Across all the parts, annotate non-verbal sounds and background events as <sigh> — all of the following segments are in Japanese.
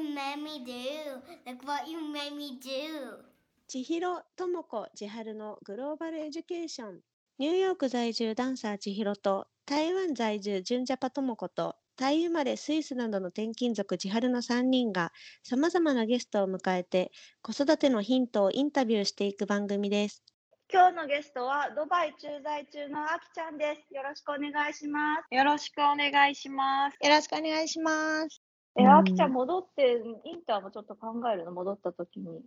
what you made me do? Look what you made me do? 千尋智子千春のグローバルエデュケーションニューヨーク在住ダンサー千尋と台湾在住純ジャパ智子とタイ生まれスイスなどの転勤族千春の3人がさまざまなゲストを迎えて子育てのヒントをインタビューしていく番組です。今日のゲストはドバイ駐在中のあきちゃんです。よろしくお願いします。よろしくお願いします。よろしくお願いします。え、うんあきちゃん戻って、インターもちょっと考えるの？戻った時に。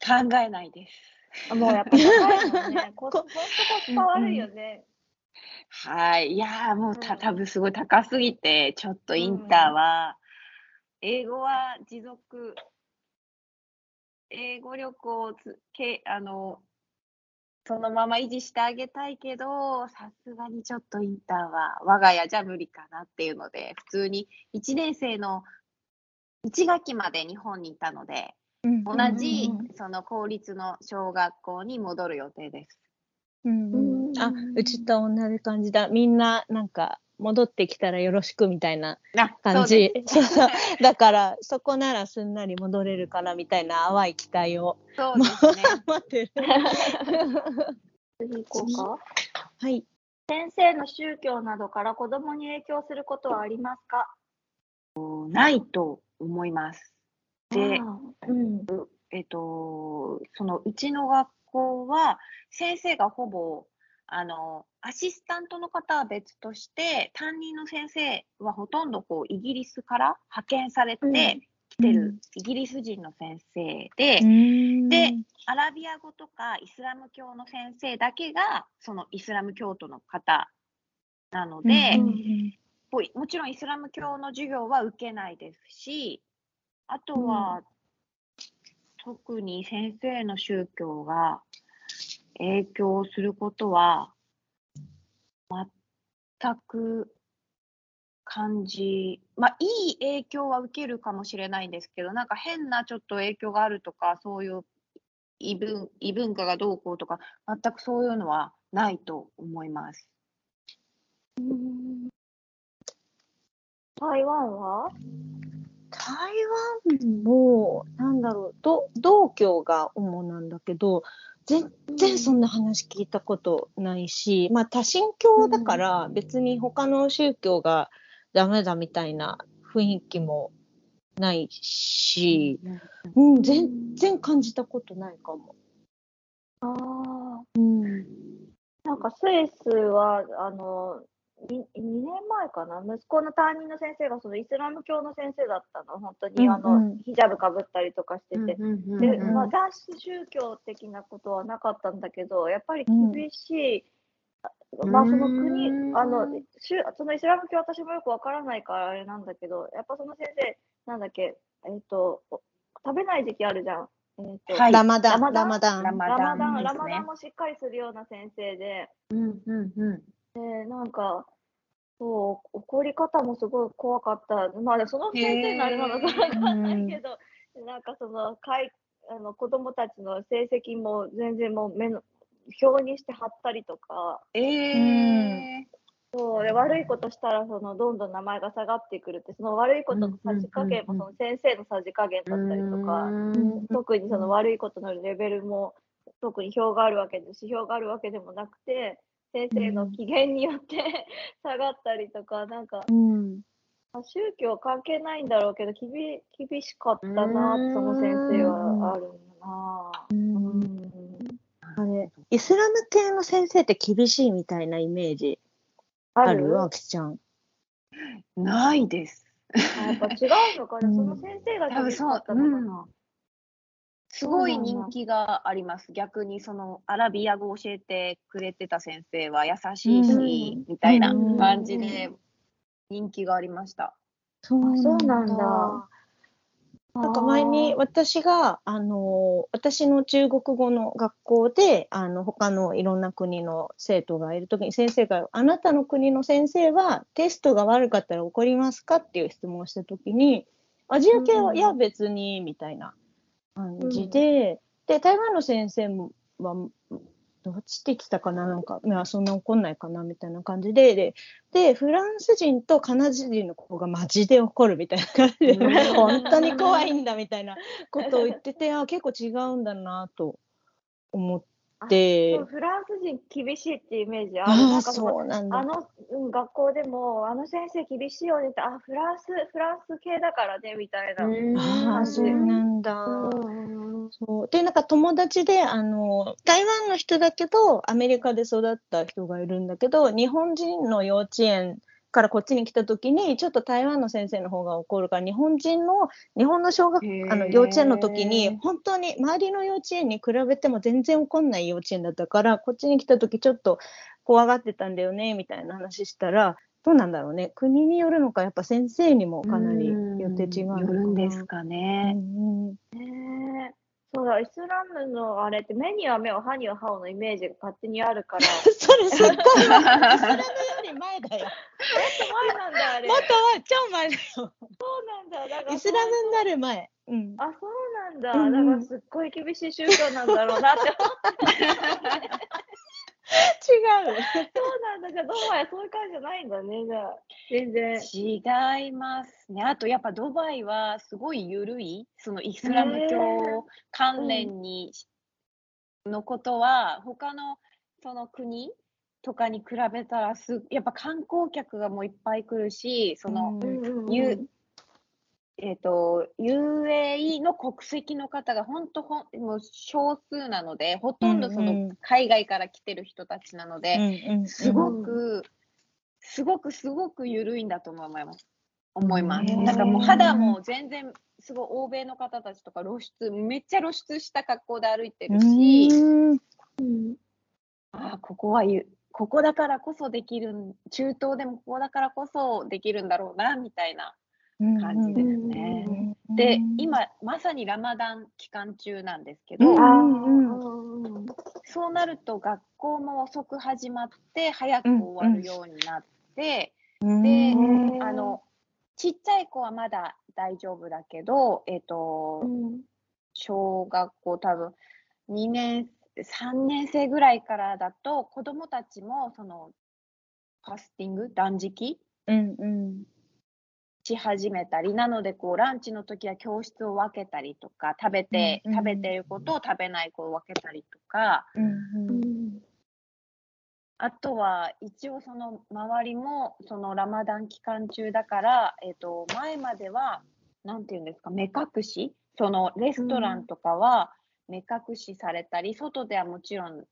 考えないです。あもうやっぱ高いもんね。<laughs> コスほんとコスパ悪いよね。はい。いやーもうたうん多分すごい高すぎて、ちょっとインターは、英語は持続、英語力をつけ、あの、そのまま維持してあげたいけど、さすがにちょっとインターは我が家じゃ無理かなっていうので、普通に1年生の1学期まで日本にいたので、同じその公立の小学校に戻る予定です。うんうんうんあうちと同じ感じだみんななんか戻ってきたらよろしくみたいなあ感じそうそう <laughs> だからそこならすんなり戻れるからみたいな淡い期待をそうですね。<laughs> 待ってる次行こうか。はい先生の宗教などから子供に影響することはありますか？ないと思います。で、うん。えっと、そのうちの学校は先生がほぼあのアシスタントの方は別として担任の先生はほとんどこうイギリスから派遣されうん。てきてる、うん。イギリス人の先生で、でアラビア語とかイスラム教の先生だけがそのイスラム教徒の方なので、うんもちろんイスラム教の授業は受けないですし、あとは、特に先生の宗教が影響することは全く感じ、まあいい影響は受けるかもしれないんですけど、なんか変なちょっと影響があるとか、そういう異文異文化がどうこうとか、全くそういうのはないと思います。台湾は？台湾もなんだろうど道教が主なんだけど全然そんな話聞いたことないし、まあ多神教だから別に他の宗教がダメだみたいな雰囲気もないし、うん、全然感じたことないかも。ああ。うんなんかスイスは、あの、2, 2年前かな、息子の担任の先生がそのイスラム教の先生だったの、本当に、あのうん。うんヒジャブかぶったりとかしてて。で、うんまあ、男子宗教的なことはなかったんだけど、やっぱり厳しい、まあ、その国、うん。あの、宗そのイスラム教私もよくわからないからあれなんだけど、やっぱその先生、なんだっけ、えっ、と、お食べない時期あるじゃん。えっ、と、はい。ラマダン、ラマダン？ラマダン。ラマラマダン、ですね。ラマダンもしっかりするような先生で、うんうんうんで、なんか、そう、怒り方もすごい怖かった。まあ、その先生のあれなのかわかんないけど、なんかその、かいあの子供たちの成績も全然もう目の、表にして貼ったりとか、えー。そうで悪いことしたらそのどんどん名前が下がってくるって、その悪いことのさじ加減もうんその先生のさじ加減だったりとか、うん。特にその悪いことのレベルも特に表があるわけで指標があるわけでもなくて先生の機嫌によって <laughs> 下がったりとかなんかうん。まあ宗教関係ないんだろうけど厳厳しかったなその先生はあるな。うん。あれ、イスラム系の先生って厳しいみたいなイメージある？あきちゃん。ないです。あやっぱ違うのかな、うん。その先生が多分そう厳しかったのかな？すごい人気があります。逆にそのアラビア語を教えてくれてた先生は優しいし、うん。みたいなうん。感じで人気がありました。そうそうなんだ。なんか前に私が、あの、私の中国語の学校で、あの、他のいろんな国の生徒がいるときに先生が、あなたの国の先生はテストが悪かったら怒りますか？っていう質問をしたときに、アジア系は、うん。いや別に、みたいな感じで、で、台湾の先生もは、どっちって言ってたかななんか、いや、そんな怒んないかなみたいな感じで、で、で、フランス人とカナダ人の子がマジで怒るみたいな感じで、本当に怖いんだみたいなことを言ってて、あ、結構違うんだなと思って、フランス人厳しいっていうイメージある。なあそうなんだ。あの、うん、学校でも、あの先生厳しいよねって、あ、フランス、フランス系だからね、みたいな。ああ、そうなんだ。うんそうで、なんか友達で、あの、台湾の人だけど、アメリカで育った人がいるんだけど、日本人の幼稚園からこっちに来た時に、ちょっと台湾の先生の方が怒るから、日本人の、日本の小学、あの、幼稚園の時に、本当に周りの幼稚園に比べても全然怒んない幼稚園だったから、こっちに来た時ちょっと怖がってたんだよね、みたいな話したら、どうなんだろうね。国によるのか、やっぱ先生にもかなりよって違うのかな。よるんですかうね。んうんねえそうだ、イスラムのあれって目には目を、歯には歯をのイメージが勝手にあるから、<laughs> それすっごい前、イスラムより前だよ。前なんだ、あれ。もっと前、超前だよ。そうなんだ。だからイスラムになる前。うん。あ、そうなんだ。だからすっごい厳しい宗教なんだろうなって思って。<laughs> 違う。そうなんだ。じゃあ、ドバイはそういう感じじゃないんだね、じゃあ。全然。違いますね。あとやっぱドバイはすごい緩い、そのイスラム教関連に、のことは、他のその国とかに比べたらす、やっぱ観光客がもういっぱい来るし、その、うんうんうんえっ、と、UAE の国籍の方が本当ほん、もう少数なので、ほとんどその海外から来てる人たちなので、うんうんすごく、すごくすごく緩いんだと思います。思います。なんかもう肌も全然すごい欧米の方たちとか露出、めっちゃ露出した格好で歩いてるし、ああ、ここはゆ、ここだからこそできるん、中東でもここだからこそできるんだろうな、みたいな感じですね。うんで、今まさにラマダン期間中なんですけど、そうなると学校も遅く始まって早く終わるようになって、うんでうん。あのちっちゃい子はまだ大丈夫だけど、えっ、と、うん小学校多分2年、3年生ぐらいからだと子供たちもそのファスティング、断食？うんうんし始めたり、なのでこうランチの時は教室を分けたりとか、食べて、うんうん。食べてる子と食べない子を分けたりとか、うんううん。んあとは一応その周りもそのラマダン期間中だから、えっと前まではなんていうんですか目隠し？そのレストランとかは目隠しされたり、外ではもちろん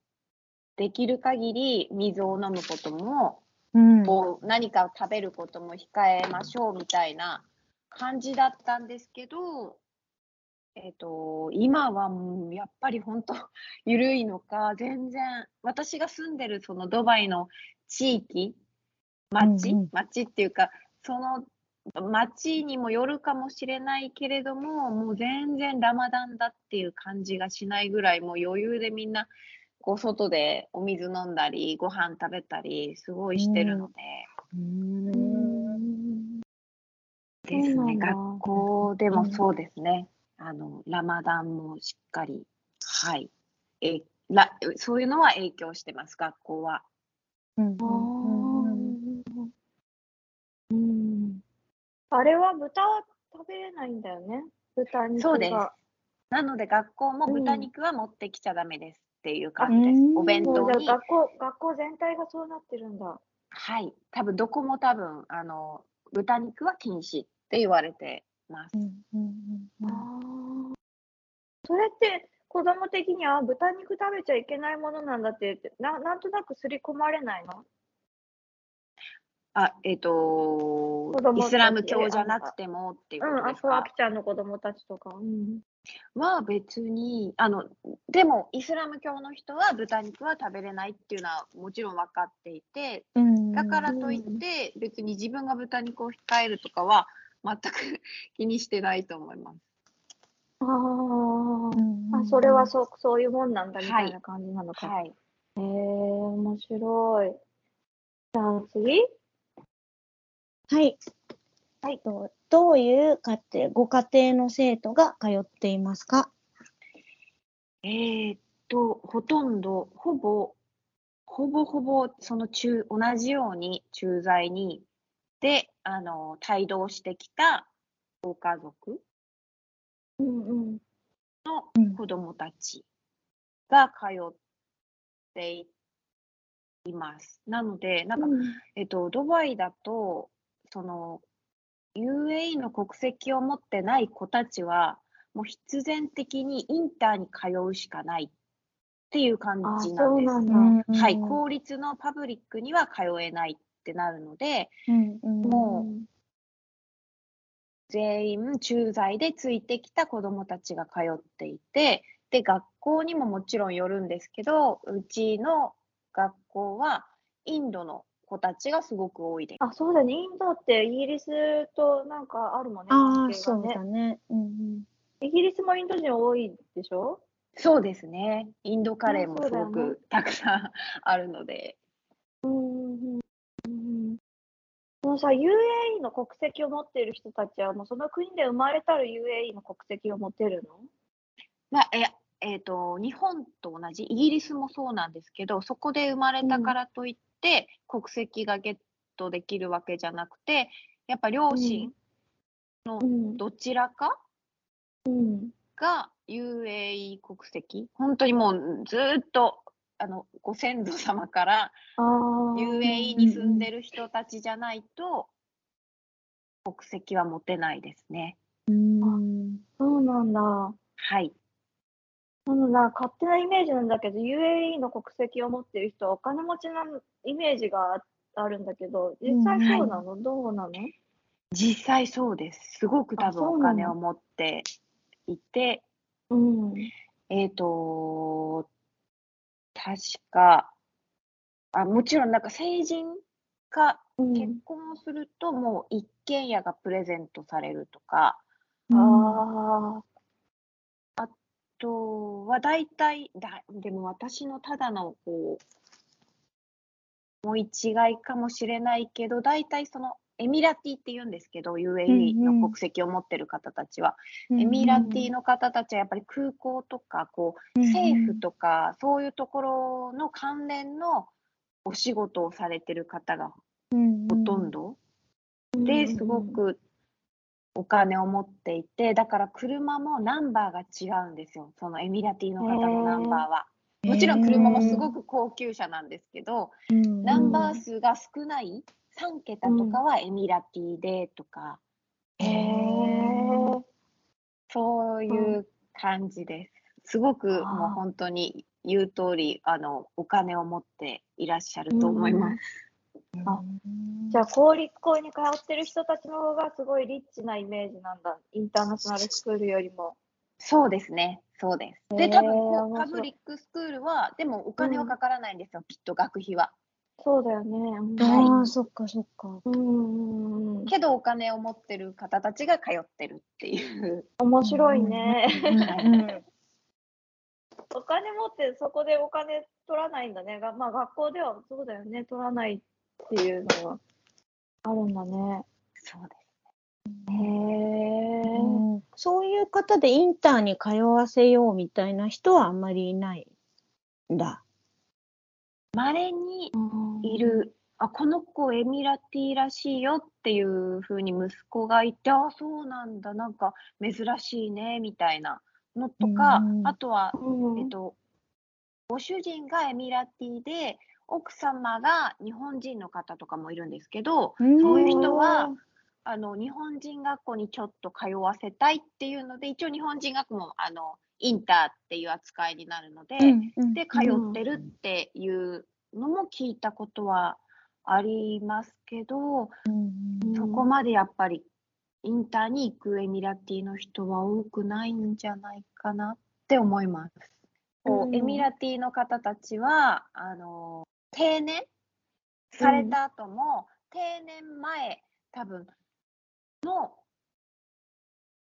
できる限り水を飲むことも、うんこう何かを食べることも控えましょうみたいな感じだったんですけど、えっと今はもうやっぱり本当 <laughs> 緩いのか全然私が住んでるそのドバイの地域町、うんうん。町っていうかその町にもよるかもしれないけれどももう全然ラマダンだっていう感じがしないぐらいもう余裕でみんなこう外でお水飲んだりご飯食べたりすごいしてるので、うん。ですね。学校でもそうですね、あのラマダンもしっかりはい。えらそういうのは影響してます学校は。うん。あれは豚は食べれないんだよね。豚肉が。そうです。なので学校も豚肉は持ってきちゃダメですっていう感じです。うんお弁そう当に。学校学校全体がそうなってるんだ。はい。多分どこも多分あの豚肉は禁止って言われてます。うんうんうんあーそれって子供的には豚肉食べちゃいけないものなんだってななんとなく刷り込まれないの？あ、えっ、と子供イスラム教じゃなくてもっていうことですか？そうあきちゃんの子供たちとか。うん、は別にあのでもイスラム教の人は豚肉は食べれないっていうのはもちろん分かっていてうんだからといって別に自分が豚肉を控えるとかは全く気にしてないと思います。ああ、それはそうそういうもんなんだみたいな感じなのか。はい。へえ面白い。じゃあ次はい。はいとどういう家庭、ご家庭の生徒が通っていますか？えーっと、ほとんど、ほぼ、ほぼほぼ、その中、同じように駐在に、で、あの、帯同してきたご家族うんうん。のうん子供たちが通っています。なので、なんか、えっと、ドバイだと、その、UAE の国籍を持ってない子たちは、もう必然的にインターに通うしかないっていう感あ、じなんです。そうなんだ。はい、公立のパブリックには通えないってなるので、うんうんもう全員駐在でついてきた子どもたちが通っていて、で、学校にももちろんよるんですけど、うちの学校はインドの子たちがすごく多いです。あ、そうだね。インドってイギリスとなんかあるもんね。ああ、そうねだね。うんうんイギリスもインド人多いでしょ？そうですね。インドカレーもすごくたくさんあるので。うんうんうん。そのさ、UAE の国籍を持っている人たちは、もうその国で生まれたる UAE の国籍を持てるの？まあ、え、えーと、日本と同じ、イギリスもそうなんですけど、そこで生まれたからといって、国籍がゲットできるわけじゃなくて、やっぱ両親、うん。どちらかうん。が UAE 国籍、本当にもうずーっとあのご先祖様から。UAE に住んでる人たちじゃないと、国籍は持てないですね。うんそうなんだ。はい。そのな、勝手なイメージなんだけど、UAE の国籍を持っている人はお金持ちなイメージがあるんだけど、実際そうなの、どうなの？実際そうです。すごく多分お金を持っていて、うん。えっ、と、確か、あ、もちろんなんか成人かうん。結婚をするともう一軒家がプレゼントされるとか、ああとは大体だ、でも私のただのこう、思い違いかもしれないけど、大体そのエミラティって言うんですけど、UAE の国籍を持ってる方たちは、エミラティの方たちはやっぱり空港とか、こう、政府とか、そういうところの関連のお仕事をされてる方がほとんど。あ。ですごくお金を持っていて、だから車もナンバーが違うんですよ、そのエミラティの方のナンバーは。もちろん車もすごく高級車なんですけど、ナンバー数が少ない3桁とかはエミラティでとか、へえ。そういう感じです。すごくもう本当に言う通り、あの、お金を持っていらっしゃると思います。あじゃあ、公立校に通ってる人たちの方がすごいリッチなイメージなんだ。インターナショナルスクールよりも。そうですね。そうです。で、多分パブリックスクールは、でもお金はかからないんですよ、きっと学費は。そうだよね。うんああ、そっかそっか。うんうんうん。けどお金を持ってる方たちが通ってるっていう。面白いね。うん <laughs> お金持ってそこでお金取らないんだね。がまあ学校ではそうだよね。取らないっていうのがあるんだね。そうです。へえ。うんそういう方でインターに通わせようみたいな人はあんまりいないんだ。稀にいる、あ、この子エミラティらしいよっていうふうに息子がいて、あ、そうなんだ、なんか珍しいね、みたいなのとかう、んあとは、うん。えっと、ご主人がエミラティで、奥様が日本人の方とかもいるんですけど、そういう人は、あの、日本人学校にちょっと通わせたいっていうので、一応日本人学校も、あの、インターっていう扱いになるので、で、通ってるっていうのも聞いたことはありますけど、そこまでやっぱりインターに行くエミラティの人は多くないんじゃないかなって思います。こううん。エミラティの方たちは、あの、定年？された後も、定年前、多分の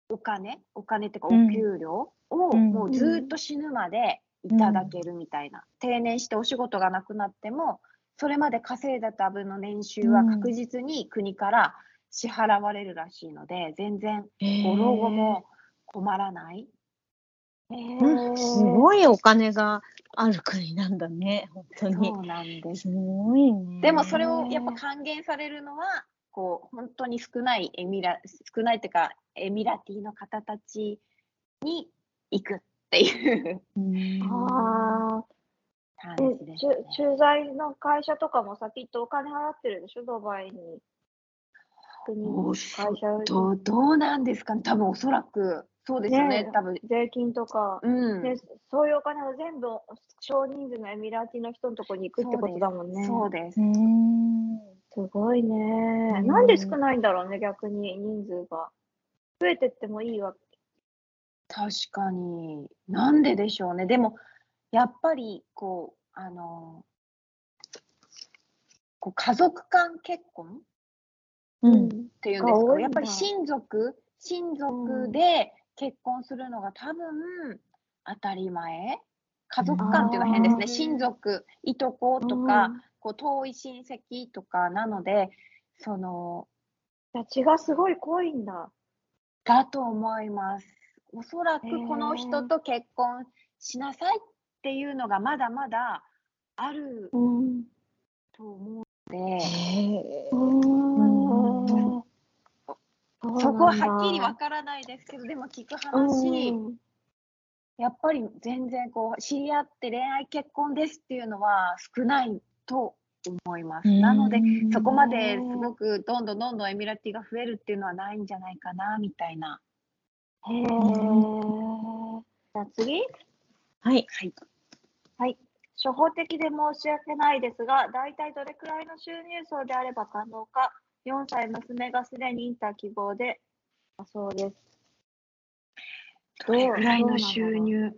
お金、お金っていうかおうん。給料をうん。もうずーっと死ぬまでいただけるみたいな。定年してお仕事がなくなっても、それまで稼いだた分の年収は確実に国から支払われるらしいので、全然ご老後も困らない。うんすごいお金がある国なんだね、本当に。そうなんです。すごいね。でもそれをやっぱ還元されるのは、こう、本当に少ないエミラ、少ないっていうか、エミラティの方たちに行くっていううんあで、ね。駐在の会社とかもさ、きっとお金払ってるでしょ、ドバイに。国会社どうどうなんですかね多分おそらく、そうですよね、ね多分。税金とか、うん。で、そういうお金を全部少人数のエミラティの人のとこに行くってことだもんね。そうです。うんすごいね。うんなんで少ないんだろうね、逆に人数が。増えてってもいいわけ。確かに。なんででしょうね。でも、やっぱり、こう、あの、こう家族間結婚？うんっていうんですか、やっぱり親族、親族で結婚するのが多分当たり前。家族間っていうのは変ですね。親族、いとことか、こう遠い親戚とかなので、その、血がすごい濃いんだ。だと思います。おそらくこの人と結婚しなさいっていうのがまだまだあるうん。と思うので、うんそこははっきりわからないですけど、でも聞く話、うんやっぱり全然こう知り合って恋愛結婚ですっていうのは少ないと思います。なので、そこまですごくどんどんどんどんエミラティが増えるっていうのはないんじゃないかなみたいな。へえ。じゃあ次。はい。はい。はい。初歩的で申し訳ないですが、大体どれくらいの収入層であれば可能か、4歳娘がすでにインター希望で、だそうです。どれぐらいの？収入。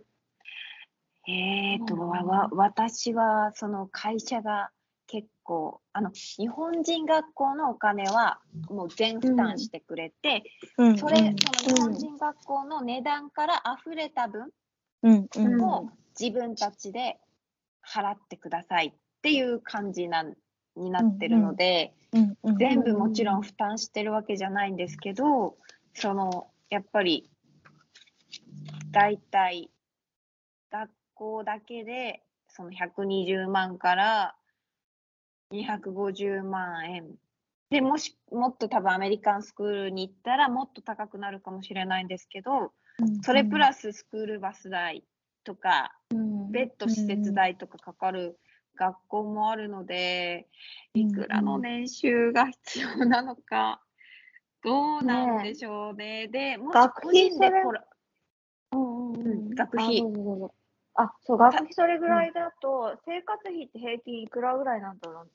えーと、わわ私はその会社が結構、あの、日本人学校のお金はもう全負担してくれて、うん。それ、その日本人学校の値段から溢れた分を自分たちで払ってくださいっていう感じなんになってるので、全部もちろん負担してるわけじゃないんですけど、そのやっぱり大体学校だけでその120万から250万円。でもしもっと多分アメリカンスクールに行ったらもっと高くなるかもしれないんですけどそれプラススクールバス代とか別途施設代とかかかる学校もあるので、うんいくらの年収が必要なのか、どうなんでしょうね。で、もし学個費それ人でうんうんうん。学費。あそう、学費それぐらいだと、生活費って平均いくらぐらいなんだろう？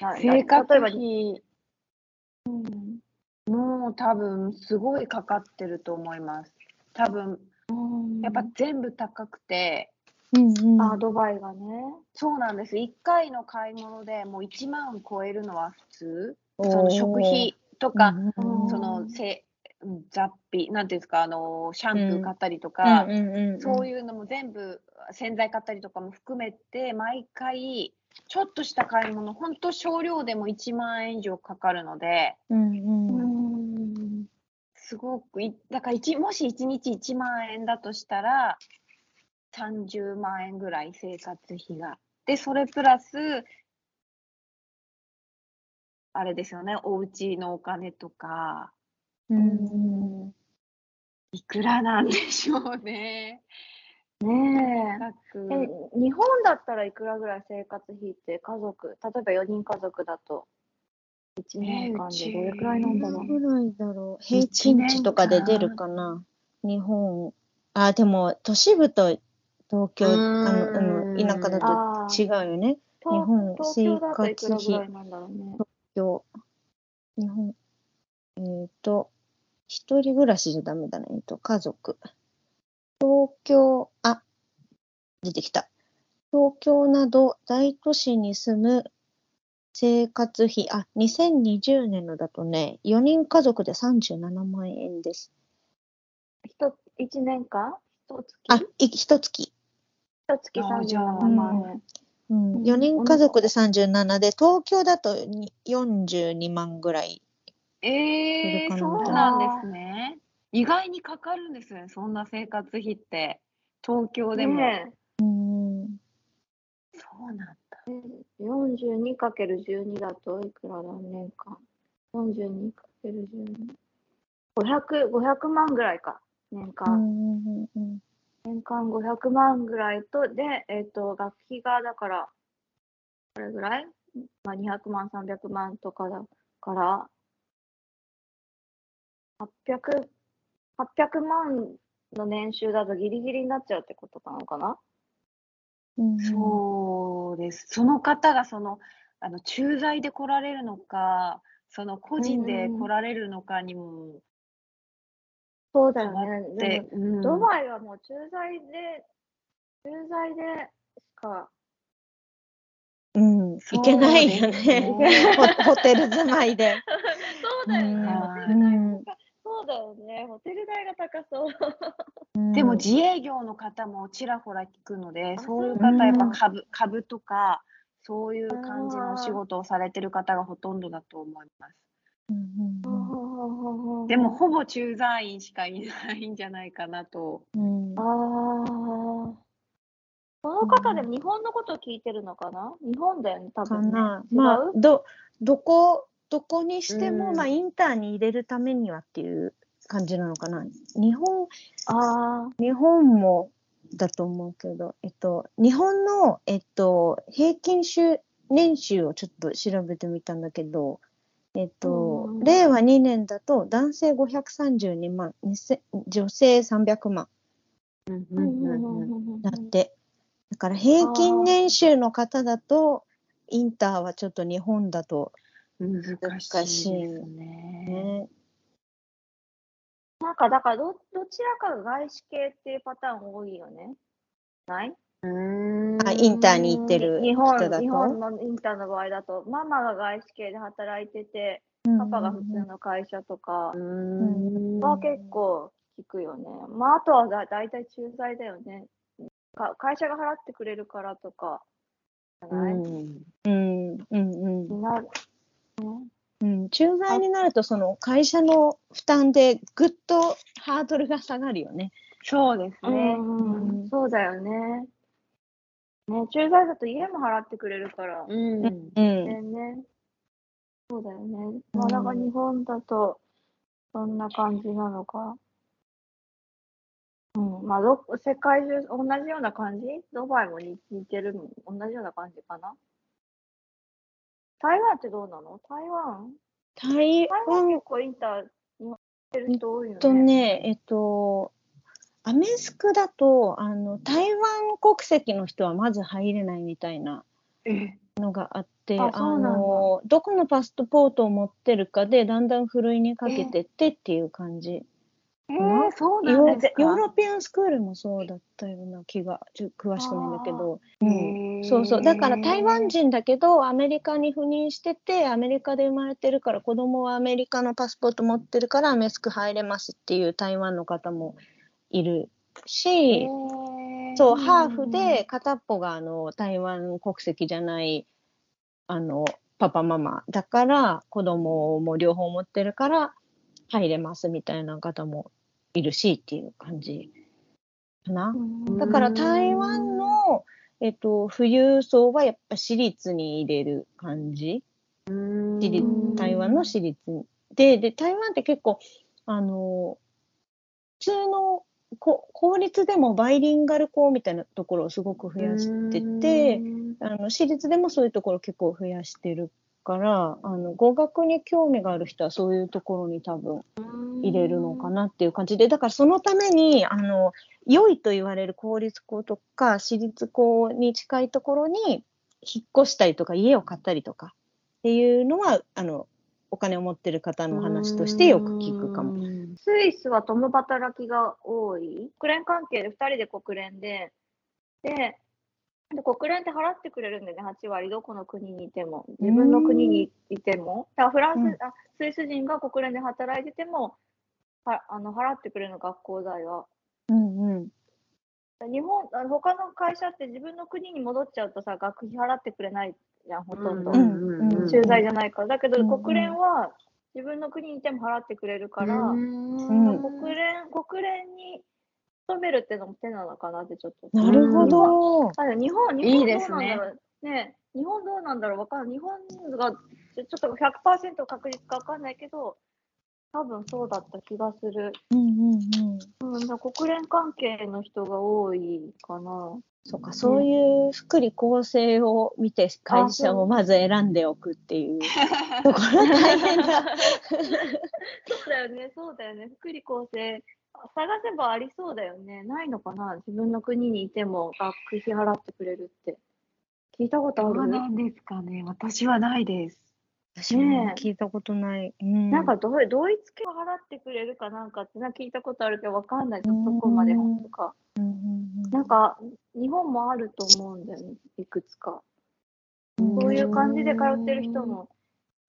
な生活費、うん。もう多分すごいかかってると思います。多分、やっぱ全部高くて、うんうんあ、ドバイがね。そうなんです。1回の買い物でもう1万超えるのは普通。その食費とか、うんそのせうん雑費、なんていうんですか、あの、シャンプー買ったりとか、そういいうのも全部洗剤買ったりとかも含めて毎回ちょっとした買い物ほんと少量でも1万円以上かかるのでうんううんん。すごくいだから一もし1日1万円だとしたら30万円ぐらい生活費が。でそれプラスあれですよねお家のお金とかうんいくらなんでしょうね。ね各え。え、日本だったらいくらぐらい生活費って家族、例えば4人家族だと、1年間でどれくらいなんだろう。ぐらいだろう。平均値とかで出るかな。日本。あ、でも都市部と東京、あの、あの田舎だあと違うよね。東日本東京だといくらぐらいなんだろうね。今日、日本、えっ、と、一人暮らしじゃダメだね。えっと、家族。東京、あ、出てきた。東京など大都市に住む生活費、あ、2020年のだとね、4人家族で37万円です。ひと1年間？一月？あ、い一月。一月あじゃあ37万円。うん、うん4人家族で37で、東京だとに42万ぐらい。えー、そうなんですね。意外にかかるんですよね、そんな生活費って。東京でも。ねうんそうなんだ。え 42×12 だといくらだ年間 42×12 500, 500万ぐらいか年う間、んうん年間500万ぐらいとで、えっと学費がだからこれぐらい、まあ、200万300万とかだから800 800万の年収だとギリギリになっちゃうってことなのかな？うん。そうです。その方がその、あの、駐在で来られるのか、その個人で来られるのかにもそうだよね。で、も、うんドバイはもう駐在で、駐在でしか、うん、いけないよね。ねホ <laughs> ホテル住まいで。そうだよね。そうだよね。ホテル代が高そう。でもうん自営業の方もちらほら聞くので、あそういう方やっぱ株、株とか、そういう感じのお仕事をされてる方がほとんどだと思います。うんうんでも、ほぼ駐在員しかいないんじゃないかなと。うんああ。この方でも日本のことを聞いてるのかな？日本だよね、多か分ね。まあ、ど、どこ、どこにしても、うんまあ、インターに入れるためにはっていう感じなのかな。日本、あ日本もだと思うけど、えっと、日本の、えっと、平均収年収をちょっと調べてみたんだけど、えっとうん、令和2年だと男性532万、女性300万うんあ。うんうんうんうんだって。だから平均年収の方だと、インターはちょっと日本だと難しい難しいですね。ね、なんか、だからど、どちらかが外資系っていうパターン多いよね。ない？あ、インターに行ってる日人だ本日本と。のインターの場合だと、ママが外資系で働いてて、パパが普通の会社とかうんは結構聞くよね。まあ、あとはだ大体駐在だよね。か会社が払ってくれるからとか、じゃない、うんうん、うん、うんになる。うん。駐在になると、その会社の負担でぐっとハードルが下がるよね。そうですね。うんうんそうだよね。ね、駐在だと家も払ってくれるから。うん。うん。ねね。そうだよね。まあ、だから日本だと、そんな感じなのか。うん。まあ、ど、世界中同じような感じ？ドバイも似似てるもん。同じような感じかな？台湾ってどうなの？台湾？台台湾湾結構インターに乗ってる人多いよね。とね、えっと、アメスクだと、あの、台湾国籍の人はまず入れないみたいなえのがあって、あの、どこのパスポートを持ってるかで、だんだんふるいにかけてってっていう感じ。えー、そうなヨんですか。ヨーロピアンスクールもそうだったような気が、ちょ詳しくないんだけど、へうん。ー。そうそう。だから台湾人だけど、アメリカに赴任してて、アメリカで生まれてるから、子供はアメリカのパスポート持ってるから、アメスク入れますっていう台湾の方もいるし、そう、ハーフで片っぽがあの台湾国籍じゃない、あの、パパママだから、子供も両方持ってるから、入れますみたいな方もいるしっていう感じかな。うんだから台湾の、えっと、富裕層はやっぱ私立に入れる感じ。私立うん台湾の私立に。で、で、台湾って結構、あの、普通のこ公立でもバイリンガル校みたいなところをすごく増やしてて、あの、私立でもそういうところ結構増やしてるから、あの、語学に興味がある人はそういうところに多分入れるのかなっていう感じで、だからそのために、あの、良いと言われる公立校とか、私立校に近いところに引っ越したりとか、家を買ったりとかっていうのは、あの、お金を持ってる方の話としてよく聞くかも。スイスは共働きが多い。国連関係で2人で国連で、で、で国連って払ってくれるんだよね、8割、どこの国にいても。自分の国にいても。だからフランス、うんあスイス人が国連で働いてても、はあの払ってくれるの、学校代は。日本、あの他の会社って自分の国に戻っちゃうとさ、学費払ってくれないじゃん、ほとんど。駐在じゃないから。だけど、国連は自分の国にいても払ってくれるから、うん国連、国連に勤めるっていうのも手なのかなってちょっと。なるほど。日本、日本どうなんだろう。ね日本どうなんだろうわかんない。日本がちょっと100%確実かわかんないけど、多分そうだった気がする。うんうんうん。うん、国連関係の人が多いかな。そうか、そういう福利厚生を見て会社をまず選んでおくっていう <laughs> ところ大変だ。<laughs> そうだよね、そうだよね。福利厚生、探せばありそうだよね。ないのかな？自分の国にいても学費払ってくれるって。聞いたことある？どうなんですかね。私はないです。私も聞いたことない。うんなんかどうドイツ系は払ってくれるかなんかってな聞いたことあるけどわかんない。どこまで本当か。うんうんうんなんか日本もあると思うんだよね。いくつか。うんそういう感じで通ってる人も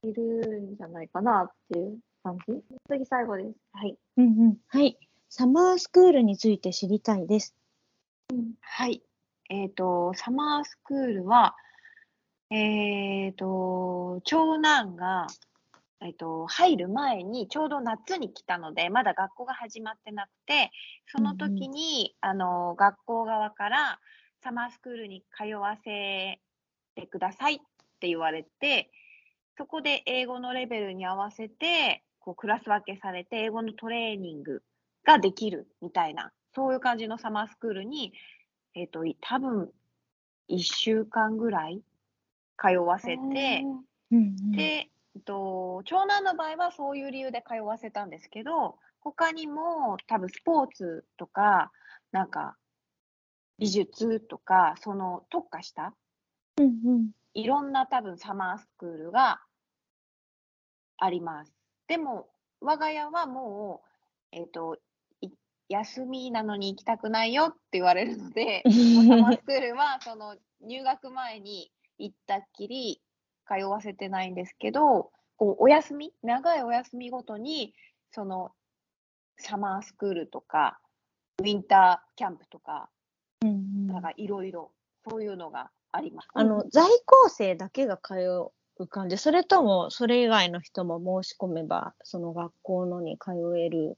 いるんじゃないかなっていう感じ？次最後です。はい。うんうんはい。サマースクールについて知りたいです。はい。えっ、と、サマースクールは、えっ、と、長男が、えっ、と、入る前に、ちょうど夏に来たので、まだ学校が始まってなくて、その時に、あの、学校側から、サマースクールに通わせてくださいって言われて、そこで英語のレベルに合わせて、こう、クラス分けされて、英語のトレーニングができるみたいな、そういう感じのサマースクールに、えっ、と、い多分、1週間ぐらい通わせて、うんうんで、えっと、長男の場合はそういう理由で通わせたんですけど、他にも多分スポーツとか、なんか美術とか、その特化したうんうんいろんな多分サマースクールがあります。でも、我が家はもう、えっ、と、い休みなのに行きたくないよって言われるので、<laughs> サマースクールはその入学前に行ったっきり通わせてないんですけど、こうお休み、長いお休みごとに、そのサマースクールとか、ウィンターキャンプとか、うんうん。なんかいろいろ、そういうのがあります。あの在校生だけが通う感じそれともそれ以外の人も申し込めばその学校のに通える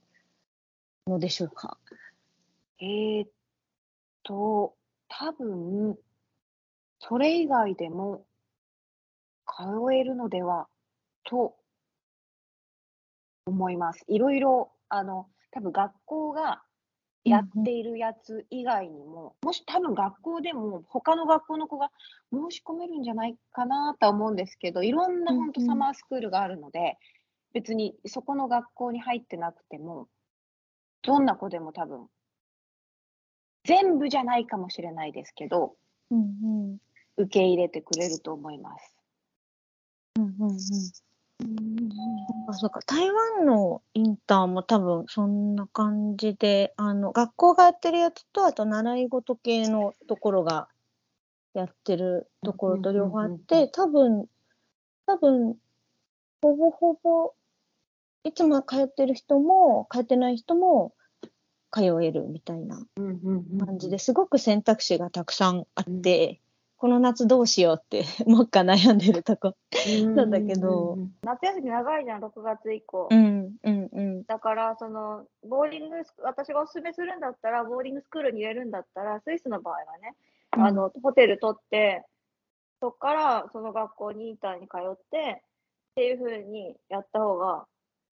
のでしょうか？えーっと、多分、それ以外でも通えるのではと思います。いろいろ、あの、多分学校がやっているやつ以外にも、もし多分学校でも他の学校の子が申し込めるんじゃないかなとは思うんですけど、いろんな本当サマースクールがあるので、別にそこの学校に入ってなくても、どんな子でも多分、全部じゃないかもしれないですけど、うんうん受け入れてくれると思います。うんうんうん。あそうか。台湾のインターも多分そんな感じであの学校がやってるやつとあと習い事系のところがやってるところと両方あって多分多分ほぼほぼいつも通ってる人も通ってない人も通えるみたいな感じですごく選択肢がたくさんあって、この夏どうしようって <laughs> もっか悩んでるとこ。なんだけど。夏休み長いじゃん、6月以降。うんうんうん。だから、その、ボーリングス、私がおすすめするんだったら、ボーリングスクールに入れるんだったら、スイスの場合はね、あの、ホテル取って、そこからその学校にインターに通って、っていう風にやった方が、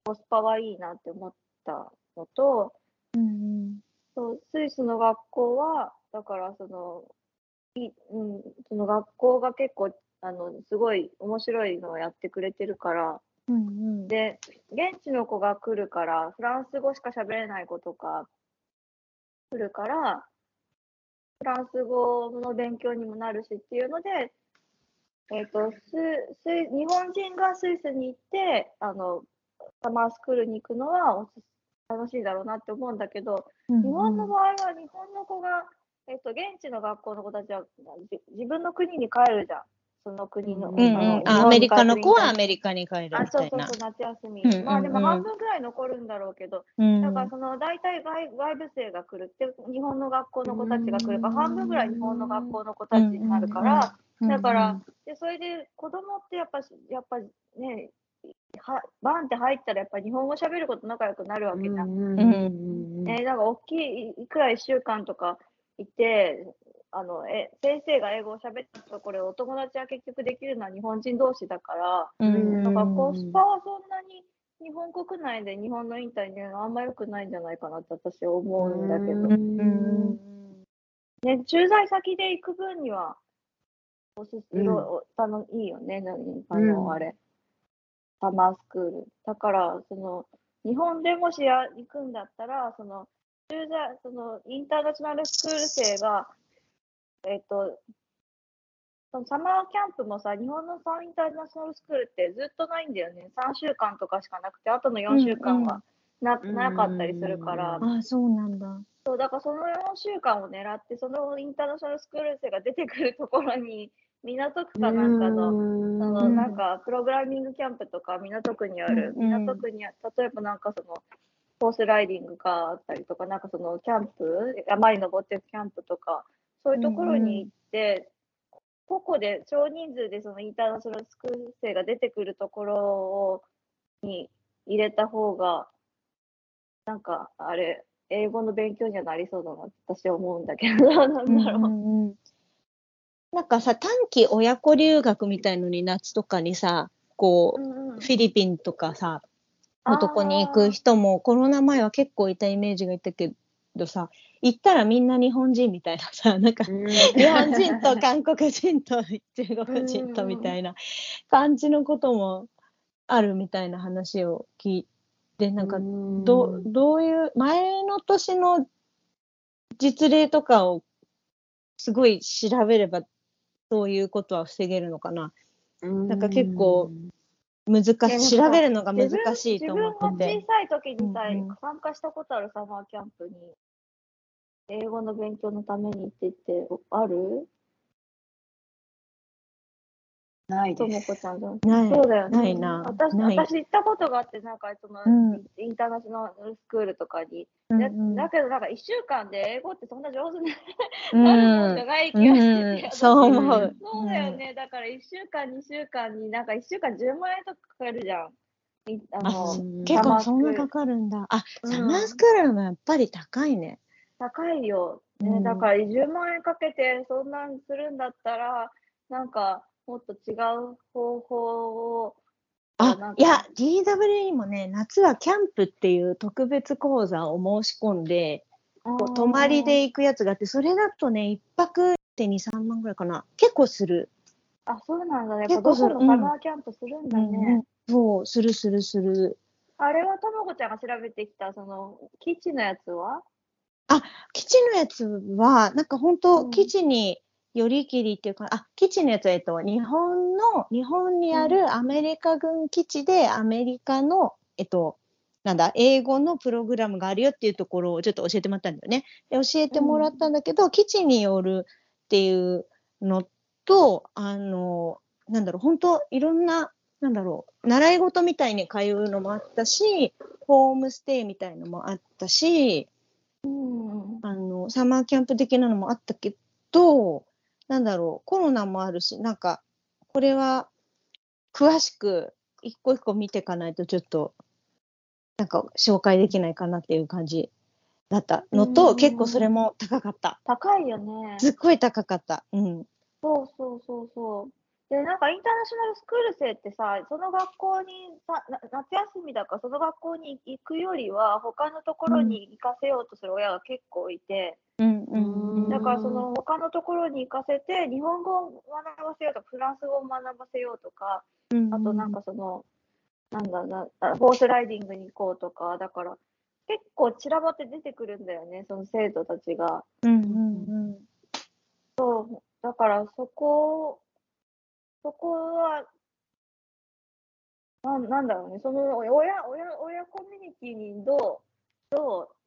コスパはいいなって思ったのと、うん。そうスイスの学校は、だからその、いうん、その学校が結構、あの、すごい面白いのをやってくれてるから、うんうん。で、現地の子が来るから、フランス語しか喋れない子とか来るから、フランス語の勉強にもなるしっていうので、えっ、とススイ、日本人がスイスに行って、あの、サマースクールに行くのは楽しいだろうなって思うんだけど、うん。日本の場合は日本の子が、えっと、現地の学校の子たちはじ自分の国に帰るじゃん。その国の。うんうんアメリカの子はアリメリカに帰るあ、みたいな。そうそうそう、夏休み。うんうんうんまあでも半分ぐらい残るんだろうけど、うんだからその大体外外部生が来るって、日本の学校の子たちが来るから、半分ぐらい日本の学校の子たちになるから、だから、でそれで子供ってやっぱし、やっぱね、はバンって入ったらやっぱ日本語喋ること仲良くなるわけじゃん。うんえーなんか大きい、いくら1週間とかいて、あのえ先生が英語を喋ったところでお友達は結局できるのは日本人同士だから、うん。だからコスパはそんなに日本国内で日本のインターに入れるのはあんま良くないんじゃないかなって私は思うんだけど。うん。ね、駐在先で行く分には、おすすいろあのいいよね、何あの、うんあれ、サマースクール。だから、その、日本でもしや行くんだったら、その、駐在、その、インターナショナルスクール生が、えっ、と、そのサマーキャンプもさ、日本のサインターナショナルスクールってずっとないんだよね。3週間とかしかなくて、あとの4週間はな,、なかったりするから、うんあ、そうなんだ。そう、だからその4週間を狙って、そのインターナショナルスクール生が出てくるところに、港区かなんかの、そのうんなんかプログラミングキャンプとか港区にある、うん港区にあ例えばなんかそのホースライディングがあったりとか、なんかそのキャンプ、山に登っていくキャンプとか、そういうところに行って、個々で少人数でそのインターナショナルスクール生が出てくるところをに入れた方が、なんかあれ、英語の勉強にはなりそうだなって私は思うんだけど、<laughs> なんだろう。うんうんうん。なんかさ、短期親子留学みたいのに夏とかにさ、こう、うんうん。フィリピンとかさ、のとこに行く人もコロナ前は結構いたイメージがいたけどさ、行ったらみんな日本人みたいなさ、なんか <laughs> 日本人と韓国人と中国人とみたいな感じのこともあるみたいな話を聞いて、なんかどうどういう、前の年の実例とかをすごい調べれば、そういうことは防げるのかな。なんか結構難しい、調べるのが難自分しいと思自分がってて小。さい時にさ、うんうん参加したことあるサマーキャンプに、英語の勉強のために行ってってある？とないです。もこちゃんじゃん。ないそうだよね。ないな私私行ったことがあって、なんかその、うんインターナショナルスクールとかに。だうんうんだけど、なんか1週間で英語ってそんな上手にうんなるもんじゃない気がしてて、うんそう思う。そうだよね。だから1週間、2週間に、なんか1週間10万円とかかかるじゃん。いあの結構そんなかかるんだ。あ、うんサマースクールもやっぱり高いね。高いよ、ねうんだから10万円かけてそんなんするんだったら、なんかもっと違う方法を。あいや、DW もね、夏はキャンプっていう特別講座を申し込んで、こう泊まりで行くやつがあって、それだとね、一泊で2、3万ぐらいかな。結構する。あ、そうなんだ。やっぱ結構するどこもサマーキャンプするんだね。うんうんそう、するするする。あれはともこちゃんが調べてきた、その、基地のやつは？基地のやつは、なんか本当、うん基地によりきりっていうか、あ、基地のやつは、えっと、日本の、日本にあるアメリカ軍基地で、アメリカの、えっと、なんだ、英語のプログラムがあるよっていうところをちょっと教えてもらったんだよね。で教えてもらったんだけど、基地によるっていうのと、あの、なんだろう、本当いろんな、なんだろう、習い事みたいに通うのもあったし、ホームステイみたいのもあったし、うん。あの、サマーキャンプ的なのもあったけど、なんだろう、コロナもあるし、なんか、これは、詳しく、一個一個見ていかないと、ちょっと、なんか、紹介できないかなっていう感じだったのと、うん結構それも高かった。高いよね。すっごい高かった。うん。そうそうそうそう。で、なんかインターナショナルスクール生ってさ、その学校にさ、な夏休みだから、その学校に行くよりは、他のところに行かせようとする親が結構いて、うんうんうん。だからその他のところに行かせて、日本語を学ばせようとか、フランス語を学ばせようとか、うんあとなんかその、なんだな、あホースライディングに行こうとか、だから結構散らばって出てくるんだよね、その生徒たちが。うんうんうん。だからそこ、そこは、なんなんだろうね、その親、親、親コミュニティにどう、どう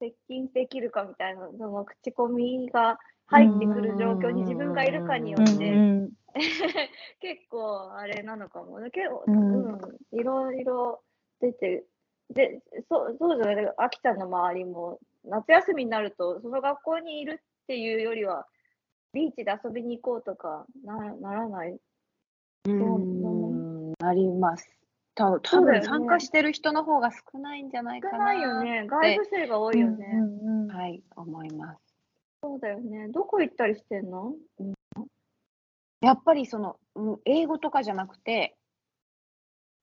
接近できるかみたいな、その口コミが入ってくる状況に自分がいるかにようんって、うん <laughs> 結構あれなのかもね。結構、ううんん、いろいろ出て、で、そう、そうじゃない、あきちゃんの周りも、夏休みになると、その学校にいるっていうよりは、ビーチで遊びに行こうとかなならない？うん、あります。た多そうだよね分参加してる人の方が少ないんじゃないか少な。ないよね。外部生が多いよね。うんうんはい、思います。そうだよね。どこ行ったりしてんの？やっぱりその、うん英語とかじゃなくて、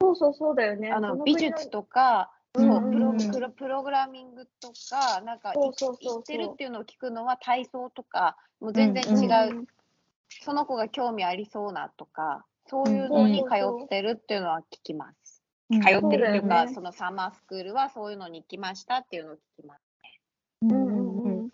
そうそうそうだよね。あその美術とか、うんそううんうんプロプロプログラミングとか、なんか行ってるっていうのを聞くのは体操とか、もう全然違う、うんその子が興味ありそうなとか、そういうのに通ってるっていうのは聞きます。うん。通ってるっていうか、そのサマースクールはそういうのに行きましたっていうのを聞きます。うんうんうんうん。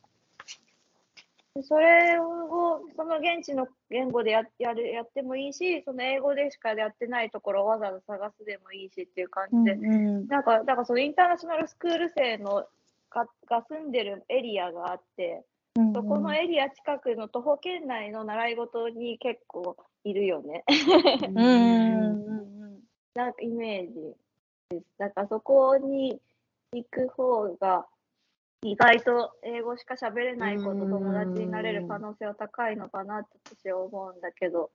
でそれをその現地の言語でややるやってもいいし、その英語でしかやってないところをわざわざ探すでもいいしっていう感じで、うんなんか、だからそのインターナショナルスクール生のがが住んでるエリアがあって、うん。そこのエリア近くの徒歩圏内の習い事に結構いるよね。うんうんなんかイメージです。だからそこに行く方が意外と英語しか喋れない子と友達になれる可能性は高いのかなって私は思うんだけど。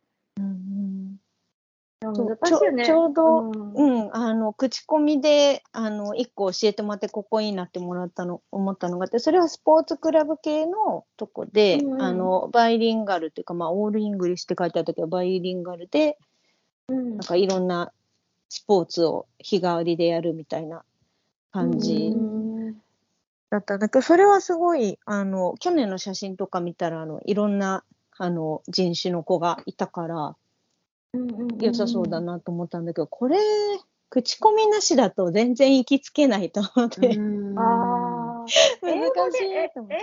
難しいよね。ちょうどうんうん、あの口コミであの一個教えてもらってここいいなってもらったの思ったのがあってそれはスポーツクラブ系のとこで、うんうん。あのバイリンガルっていうか、まあ、 all English って書いてあったけどバイリンガルでうん。なんかいろんなスポーツを日替わりでやるみたいな感じうん。だったんだけど、それはすごいあの去年の写真とか見たらあのいろんなあの人種の子がいたから良さそうだなと思ったんだけど、これ口コミなしだと全然行きつけないと思って、ああ。難英語で、しえい。英語で調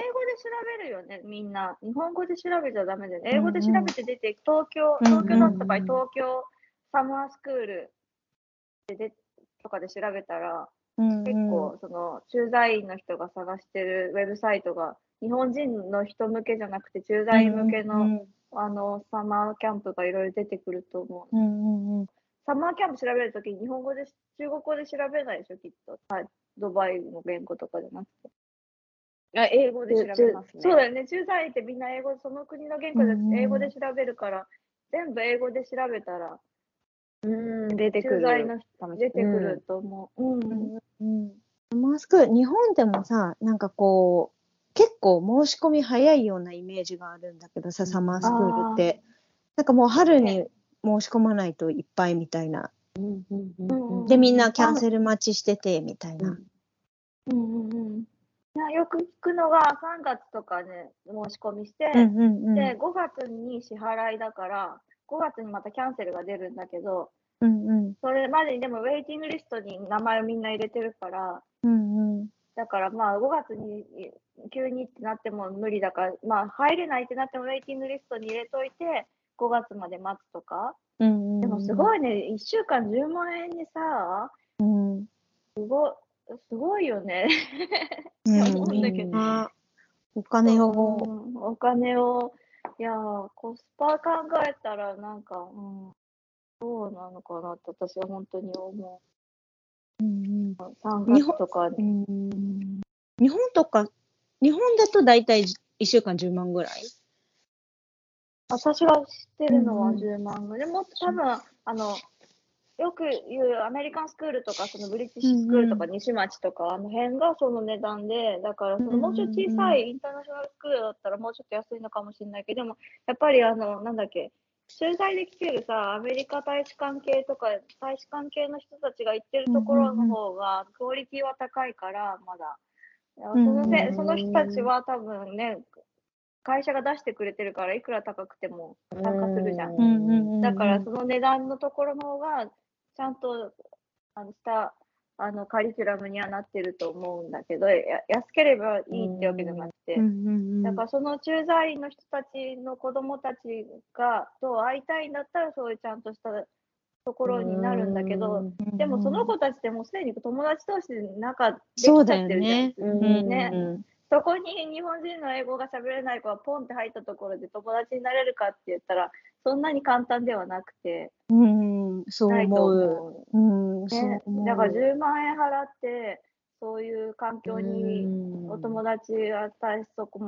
べるよね、みんな。日本語で調べちゃダメだよね。英語で調べて出て、東京、東京だった場合、東京サマースクールででとかで調べたら、うん結構、その、駐在員の人が探してるウェブサイトが、日本人の人向けじゃなくて、駐在員向けの、うんあの、サマーキャンプがいろいろ出てくると思う。うんうんうんサマーキャンプ調べるときに日本語で、中国語で調べないでしょ、きっと。はいドバイの言語とかじゃなくて。あ英語で調べますね。そうだよね。駐在員ってみんな英語、その国の言語でうんうん英語で調べるから、全部英語で調べたらうん、出てくる。駐在のかもし出てくると思う。うん。うんサマースクール、日本でもさ、なんかこう、結構申し込み早いようなイメージがあるんだけどさ、サマースクールって。なんかもう春に申し込まないといっぱいみたいな。で、みんなキャンセル待ちしてて、みたいな。うんうんうん。いやよく聞くのが3月とかね、申し込みして、うんうんうん。で、5月に支払いだから、5月にまたキャンセルが出るんだけど、うんうん。それまでにでもウェイティングリストに名前をみんな入れてるから。だからまあ5月に急にってなっても無理だから、まあ入れないってなってもウェイティングリストに入れといて、5月まで待つとか。うんうん。でもすごいね、1週間10万円にさ、うん。すごい、すごいよね。うん <laughs> 思うんだけどみんなお金を、うんお金を、いやー、コスパ考えたらなんか、うん、どうなのかなって私は本当に思うんう。3日本月とか。日本とか、日本だと大体1週間10万ぐらい。私が知ってるのはうん10万ぐらい。でも多分、あの、よく言うアメリカンスクールとか、そのブリティッシュスクールとか、西町とか、あの辺がその値段で、だからそのもうちょっと小さいインターナショナルスクールだったらもうちょっと安いのかもしれないけど、でもやっぱりあの、なんだっけ、駐在で来てるさ、アメリカ大使館系とか、大使館系の人たちが行ってるところの方が、クオリティは高いから、まだ。そのせその人たちは多分ね、会社が出してくれてるから、いくら高くても参加するじゃん。だからその値段のところの方が、ちゃんとあのしたあのカリキュラムにはなってると思うんだけど、や安ければいいってわけじゃなくて、だからその駐在員の人たちの子供たちがと会いたいんだったら、そういうちゃんとしたところになるんだけど、でもその子たちってもうすでに友達同士で仲できちゃってるじゃん。ね。そこに日本人の英語が喋れない子がポンって入ったところで友達になれるかって言ったら、そんなに簡単ではなくて、うん、そうないと思う。思うん、う。そうね。だから10万円払って、そういう環境にうんお友達が対策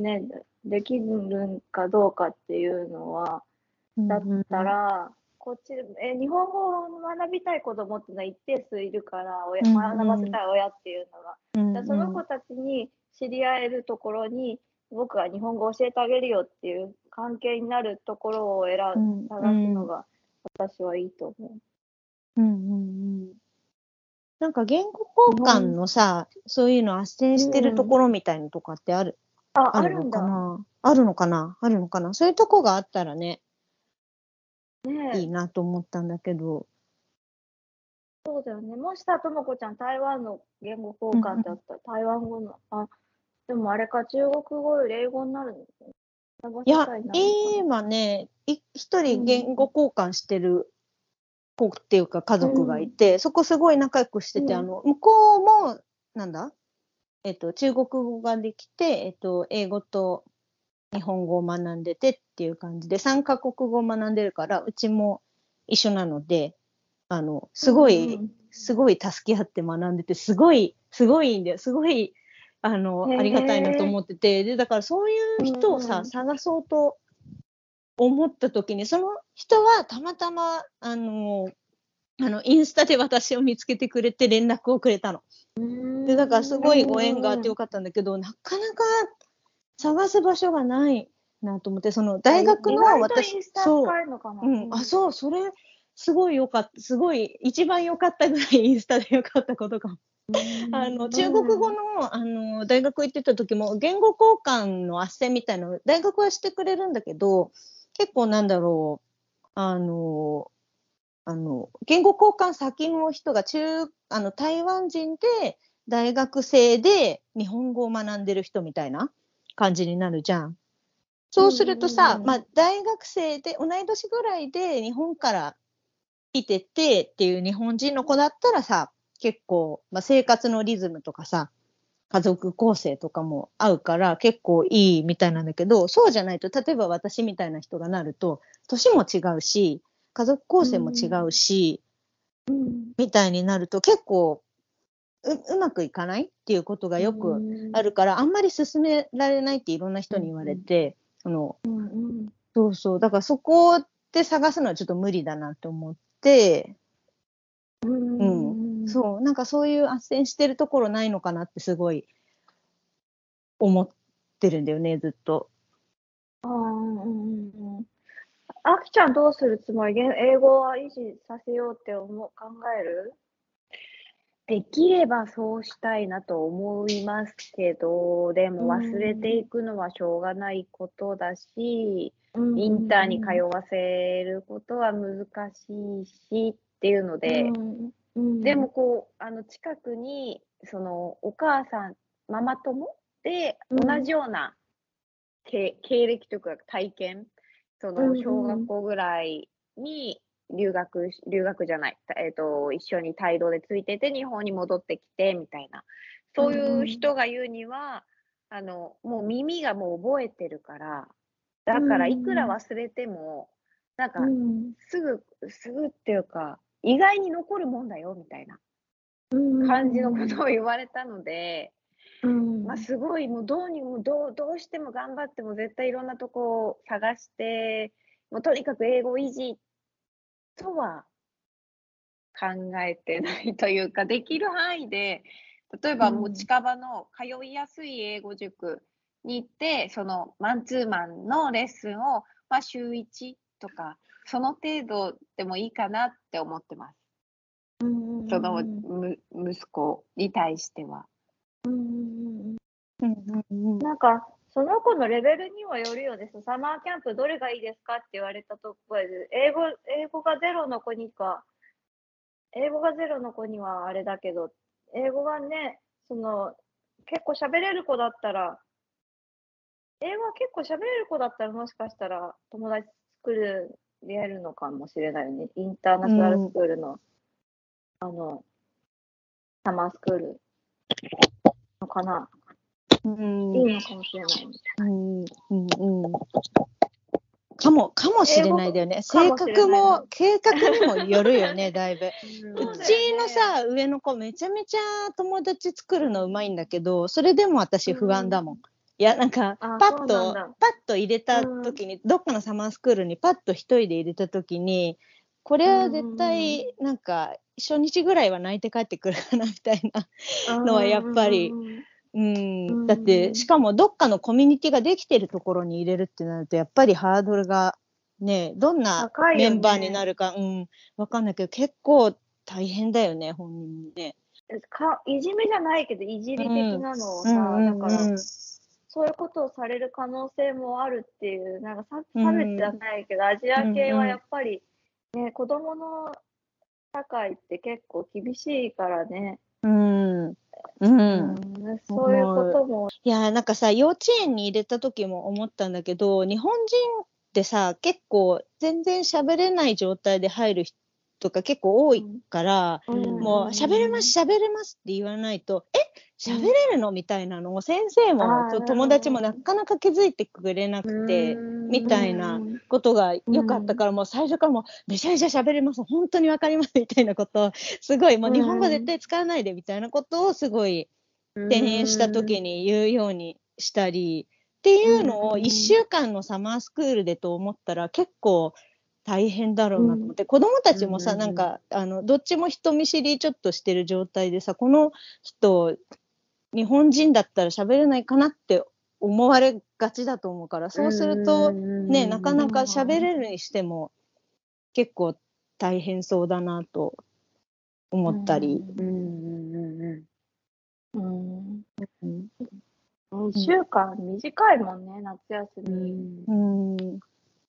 ね、できるかどうかっていうのは、だったら、こっちえ日本語を学びたい子供っていうのは一定数いるから親学ばせたい親っていうのが、うんその子たちに知り合えるところに僕が日本語を教えてあげるよっていう関係になるところを選うんん探すのが私はいいと思う。うんうんうんなんか言語交換のさ、そういうの斡旋してるところみたいなとかってある、あ、あるのあるんだ。かなあるのかな？あるのかな？そういうとこがあったらね、ねえいいなと思ったんだけど。そうだよね。もしさ、ともこちゃん、台湾の言語交換だったら、台湾語の、あ、でもあれか、中国語より英語になるの？かな。いや今ね、い一人言語交換してる子っていうか家族がいて、そこすごい仲良くしてて、うん。あの、向こうも、なんだ？えっと、中国語ができて、えっと、英語と日本語を学んでてっていう感じで、3カ国語を学んでるから、うちも一緒なので、あの、すごい、うん。すごい助け合って学んでて、すごい、すごいんだよ。すごい、あの、ありがたいなと思ってて、で、だからそういう人をさ、探そうと思った時に、その人はたまたま、あの、あの、インスタで私を見つけてくれて連絡をくれたの。うん。で、だからすごいご縁があってよかったんだけど、なかなか探す場所がないなと思って、その大学の私インス、タそう。うん、あ、そう、それ、すごい良かった、すごい、一番良かったぐらいインスタで良かったことかも。あの、中国語の、あの、大学行ってた時も、言語交換の斡旋みたいなの、大学はしてくれるんだけど、結構なんだろう、あの、あの、言語交換先の人が中、あの、台湾人で、大学生で日本語を学んでる人みたいな感じになるじゃん。そうするとさ、まあ、大学生で、同い年ぐらいで日本から来ててっていう日本人の子だったらさ、結構、まあ、生活のリズムとかさ、家族構成とかも合うから結構いいみたいなんだけど、そうじゃないと、例えば私みたいな人がなると、年も違うし、家族構成も違うし、うんみたいになると結構ううまくいかない？っていうことがよくあるから、あんまり進められないっていろんな人に言われて、あの、うん。うん。そうそう、だからそこで探すのはちょっと無理だなと思って、うん。うん。そう、なんかそういう斡旋してるところないのかなってすごい思ってるんだよね、ずっと。あーうんうんうん。あきちゃんどうするつもり？英語は維持させようって思う考える？できればそうしたいなと思いますけど、でも忘れていくのはしょうがないことだし、インターに通わせることは難しいしっていうので、でもこう、あの近くに、そのお母さん、ママ友でうん。同じような経経歴というか体験、その小学校ぐらいに留学し、留学じゃない、えっ、と、一緒に帯同でついてて日本に戻ってきてみたいな、そういう人が言うには、あの、もう耳がもう覚えてるから、だからいくら忘れても、なんかうん。すぐ、すぐっていうか、意外に残るもんだよみたいなうん感じのことを言われたので、うん。まあ、すごいもうどうにもどうどうしても頑張っても絶対いろんなとこを探してもうとにかく英語維持とは考えてないというかできる範囲で例えばもう近場の通いやすい英語塾に行ってそのマンツーマンのレッスンを、まあ、週1とかその程度でもいいかなって思ってます。うんその息子に対しては。うんうんうんうんうんうんなんか、その子のレベルにはよるよね。サマーキャンプどれがいいですかって言われたところで、英語、英語がゼロの子にか、英語がゼロの子にはあれだけど、英語がね、その、結構喋れる子だったら、英語は結構喋れる子だったらもしかしたら友達作る、やるのかもしれないよね。インターナショナルスクールの、あの、サマースクールのかな。うん。いいのかもしれないね。うん。うんうん。かも、かもしれないだよね。か性格も、<laughs> 計画にもよるよね、だいぶ。そうちのさ、上の子めちゃめちゃ友達作るのうまいんだけど、それでも私不安だもん。いや、なんか、あパッと、パッと入れた時に、どっかのサマースクールにパッと一人で入れた時に、これは絶対なんか初日ぐらいは泣いて帰ってくるかなみたいなのはやっぱりうん、だって、しかもどっかのコミュニティができてるところに入れるってなると、やっぱりハードルがね、どんなメンバーになるか、うん、わかんないけど、結構大変だよね、本人もね。かいじめじゃないけど、いじり的なのをさ、うんうんだから、うんそういうことをされる可能性もあるっていう、なんか差別じゃないけど、アジア系はやっぱり、ね、子供の社会って結構厳しいからね、うん。うん。うんそういうことも、いやー、なんかさ、幼稚園に入れた時も思ったんだけど、日本人ってさ、結構全然喋れない状態で入る人が結構多いから、もう喋れます、喋れますって言わないと、え？喋れるの？みたいなのを先生も友達もなかなか気づいてくれなくて、みたいなことがよかったから、もう最初からもうめちゃめちゃ喋れます、本当にわかりますみたいなことを、すごいもう日本語絶対使わないでみたいなことをすごい転園した時に言うようにしたり、っていうのを1週間のサマースクールでと思ったら結構大変だろうなと思って、子供たちもさ、うん。なんか、あの、どっちも人見知りちょっとしてる状態でさ、この人、日本人だったら喋れないかなって思われがちだと思うから、そうすると、ね、なかなか喋れるにしても結構大変そうだなと思ったり。うん。うん。うん。うん。うん。1週間短いもん。ね、夏休み。うん。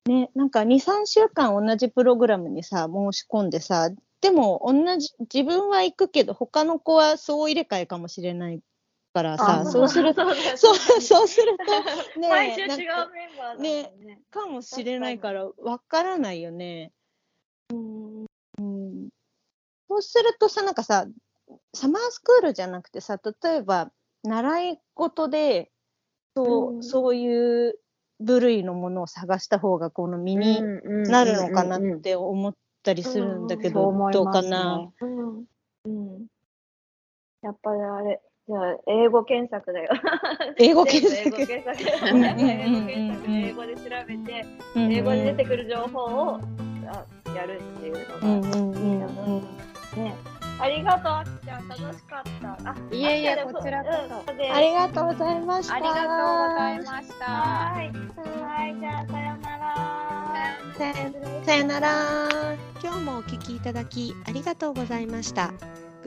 ね、なん。か2、3週間同じプログラムにさ、申し込ん。でさ、でも同じ、自分は行くけど、他の子は総入れ替えかもしれないからさ、そうすると、そうそう、すると、ね、毎週違うメンバーだもんね。かもしれないから、わからないよね。うん。そうするとさ、なんかさ、サマースクールじゃなくてさ、例えば、習い事で、そう、うん。そういう部類のものを探した方が、この身になるのかなって思ったりするんだけど、どうかな？うん。うん。やっぱりあれ、じゃあ、英語検索だよ。<laughs> 英語検索。英語検索。うんうんうんうん英語検索で英語で調べて、英語で出てくる情報をあやるっていううんのがうんうんうんね。ありがとう、あきちゃん。楽しかった。あいえいえこちらこそうんでありがとうございました。ありがとうございました。はい。はい、じゃあ、さよなら。さよなら。今日もお聞きいただきありがとうございました。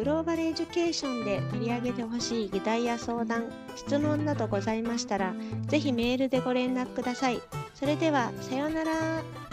グローバルエデュケーションで取り上げてほしい議題や相談、質問などございましたら、ぜひメールでご連絡ください。それでは、さようなら。